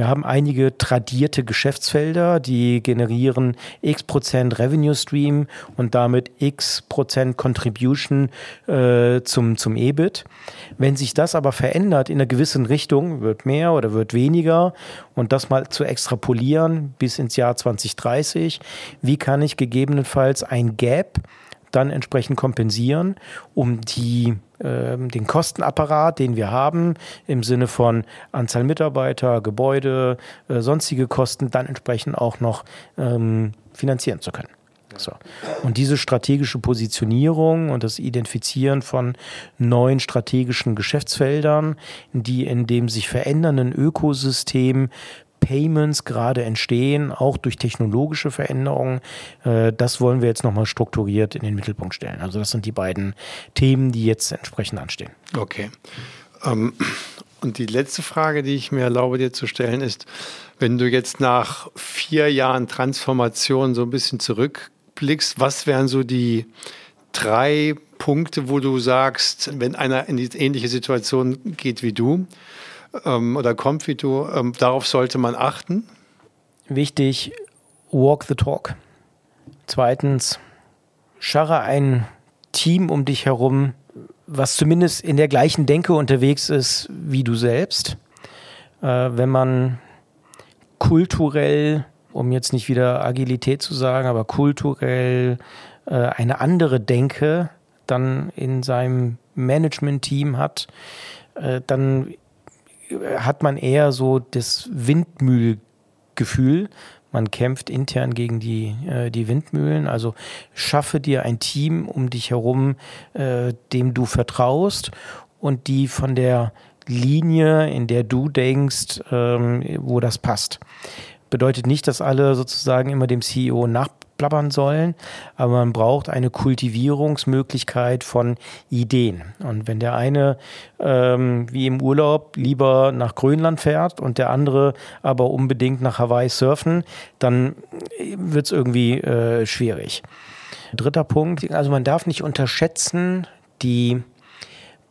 Wir haben einige tradierte Geschäftsfelder, die generieren x Prozent Revenue Stream und damit x Prozent Contribution äh, zum, zum EBIT. Wenn sich das aber verändert in einer gewissen Richtung, wird mehr oder wird weniger und das mal zu extrapolieren bis ins Jahr 2030, wie kann ich gegebenenfalls ein Gap dann entsprechend kompensieren, um die, äh, den Kostenapparat, den wir haben, im Sinne von Anzahl Mitarbeiter, Gebäude, äh, sonstige Kosten, dann entsprechend auch noch ähm, finanzieren zu können. So. Und diese strategische Positionierung und das Identifizieren von neuen strategischen Geschäftsfeldern, die in dem sich verändernden Ökosystem Payments gerade entstehen, auch durch technologische Veränderungen. Äh, das wollen wir jetzt nochmal strukturiert in den Mittelpunkt stellen. Also das sind die beiden Themen, die jetzt entsprechend anstehen. Okay. Ähm, und die letzte Frage, die ich mir erlaube dir zu stellen, ist, wenn du jetzt nach vier Jahren Transformation so ein bisschen zurückblickst, was wären so die drei Punkte, wo du sagst, wenn einer in die ähnliche Situation geht wie du, ähm, oder du, ähm, darauf sollte man achten? Wichtig, walk the talk. Zweitens, scharre ein Team um dich herum, was zumindest in der gleichen Denke unterwegs ist wie du selbst. Äh, wenn man kulturell, um jetzt nicht wieder Agilität zu sagen, aber kulturell äh, eine andere Denke dann in seinem Management-Team hat, äh, dann hat man eher so das Windmühlgefühl. Man kämpft intern gegen die, äh, die Windmühlen. Also schaffe dir ein Team um dich herum, äh, dem du vertraust und die von der Linie, in der du denkst, ähm, wo das passt. Bedeutet nicht, dass alle sozusagen immer dem CEO nach plappern sollen, aber man braucht eine Kultivierungsmöglichkeit von Ideen. Und wenn der eine ähm, wie im Urlaub lieber nach Grönland fährt und der andere aber unbedingt nach Hawaii surfen, dann wird es irgendwie äh, schwierig. Dritter Punkt, also man darf nicht unterschätzen die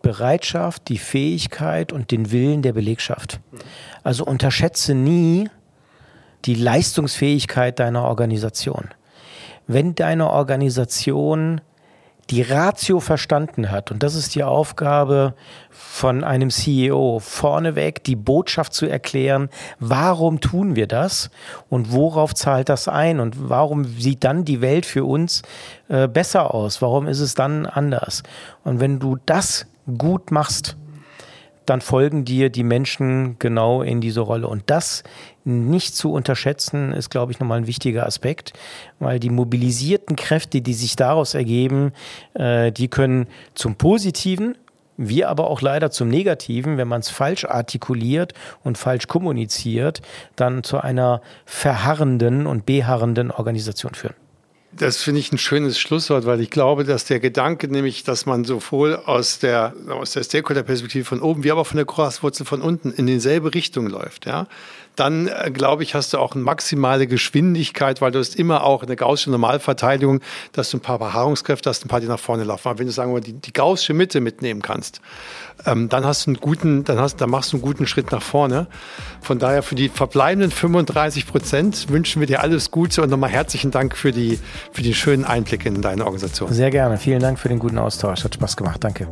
Bereitschaft, die Fähigkeit und den Willen der Belegschaft. Also unterschätze nie die Leistungsfähigkeit deiner Organisation wenn deine Organisation die Ratio verstanden hat, und das ist die Aufgabe von einem CEO, vorneweg die Botschaft zu erklären, warum tun wir das und worauf zahlt das ein und warum sieht dann die Welt für uns äh, besser aus, warum ist es dann anders. Und wenn du das gut machst, dann folgen dir die Menschen genau in diese Rolle. Und das nicht zu unterschätzen, ist, glaube ich, nochmal ein wichtiger Aspekt, weil die mobilisierten Kräfte, die sich daraus ergeben, äh, die können zum Positiven, wie aber auch leider zum Negativen, wenn man es falsch artikuliert und falsch kommuniziert, dann zu einer verharrenden und beharrenden Organisation führen. Das finde ich ein schönes Schlusswort, weil ich glaube, dass der Gedanke, nämlich, dass man sowohl aus der, aus der Stakeholder-Perspektive von oben, wie aber von der Graswurzel von unten in dieselbe Richtung läuft, ja dann äh, glaube ich, hast du auch eine maximale Geschwindigkeit, weil du hast immer auch eine gaussische Normalverteidigung, dass du ein paar Beharrungskräfte hast, ein paar, die nach vorne laufen. Aber wenn du sagen wir, die, die gaussische Mitte mitnehmen kannst, ähm, dann hast du einen guten, dann hast, dann machst du einen guten Schritt nach vorne. Von daher für die verbleibenden 35 Prozent wünschen wir dir alles Gute und nochmal herzlichen Dank für die, für die schönen Einblicke in deine Organisation. Sehr gerne. Vielen Dank für den guten Austausch. Hat Spaß gemacht. Danke.